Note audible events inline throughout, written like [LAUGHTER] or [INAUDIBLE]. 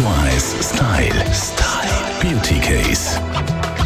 1 Style. Style. Beauty Case.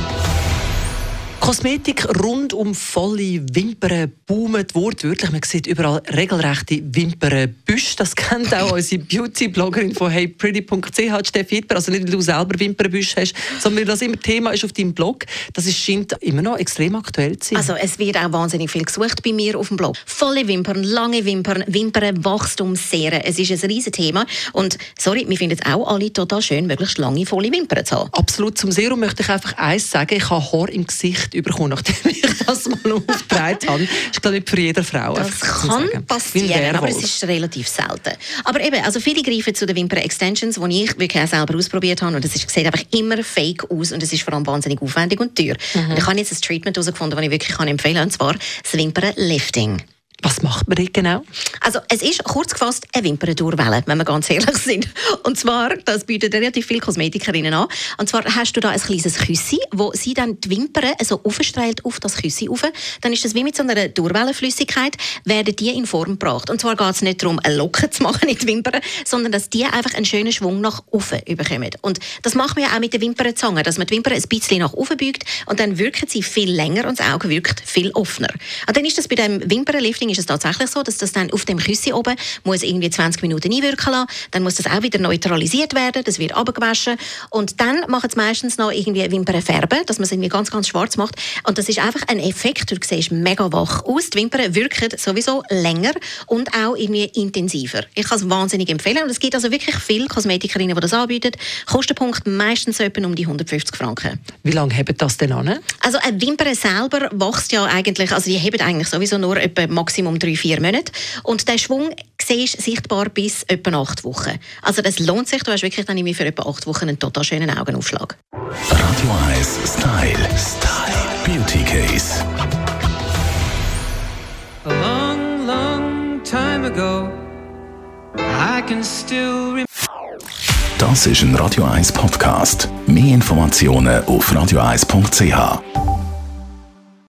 Kosmetik rund um volle Wimpern boomt wortwörtlich. Man sieht überall regelrechte Wimpernbüsche. Das kennt auch [LAUGHS] unsere Beauty-Bloggerin von heypretty.ch, Steffi Hitler. Also nicht, weil du selber Wimpernbüsche hast, sondern weil das immer Thema ist auf deinem Blog. Das ist, scheint immer noch extrem aktuell zu sein. Also es wird auch wahnsinnig viel gesucht bei mir auf dem Blog. Volle Wimpern, lange Wimpern, Wimpernwachstum, Serien. Es ist ein riesiges Thema. Und sorry, wir finden es auch alle total schön, möglichst lange, volle Wimpern zu haben. Absolut. Zum Serum möchte ich einfach eins sagen. Ich habe Haar im Gesicht Gesicht bekommen, nachdem ich das mal aufgetragen habe. Das ist, glaube ich, für jede Frau. Das kann passieren, aber es ist relativ selten. Aber eben, also viele greifen zu den Wimper-Extensions, die ich wirklich auch selber ausprobiert habe und es sieht einfach immer fake aus und es ist vor allem wahnsinnig aufwendig und teuer. Mhm. Und ich habe jetzt ein Treatment herausgefunden, das ich wirklich empfehlen kann, und zwar das Wimpern-Lifting. Was macht man dort genau? Also es ist kurz gefasst eine Wimperntourwelle, wenn wir ganz ehrlich sind. Und zwar, das bietet relativ viele Kosmetikerinnen an. Und zwar hast du da ein kleines Küssi, wo sie dann die Wimpern so aufstrahlt auf das Küssi auf. Dann ist das wie mit so einer Tourwellenflüssigkeit, werden die in Form gebracht. Und zwar geht es nicht darum, eine Locke zu machen in die Wimpern, sondern dass die einfach einen schönen Schwung nach oben bekommen. Und das macht man ja auch mit der Wimpernzange, dass man die Wimpern ein bisschen nach oben beugt und dann wirken sie viel länger und das Auge wirkt viel offener. Und dann ist das bei dem Wimpernlifting ist es tatsächlich so, dass das dann auf dem Küssi oben muss irgendwie 20 Minuten einwirken lassen. Dann muss das auch wieder neutralisiert werden. Das wird abgewaschen. Und dann machen es meistens noch irgendwie Wimpern färben, dass man es irgendwie ganz, ganz schwarz macht. Und das ist einfach ein Effekt. Du siehst mega wach aus. Die Wimpern wirken sowieso länger und auch irgendwie intensiver. Ich kann es wahnsinnig empfehlen. Und es gibt also wirklich viele Kosmetikerinnen, die das anbieten. Kostenpunkt meistens etwa um die 150 Franken. Wie lange haben das denn an? Also eine Wimper selber wächst ja eigentlich, also die haben eigentlich sowieso nur etwa maximal Maximum drei, vier Monate. Und der Schwung siehst sichtbar bis etwa acht Wochen. Also das lohnt sich. Du hast wirklich dann für etwa acht Wochen einen total schönen Augenaufschlag. Radio 1 Style. Style. Beauty Case. A long, long time ago I can still Das ist ein Radio 1 Podcast. Mehr Informationen auf radio1.ch.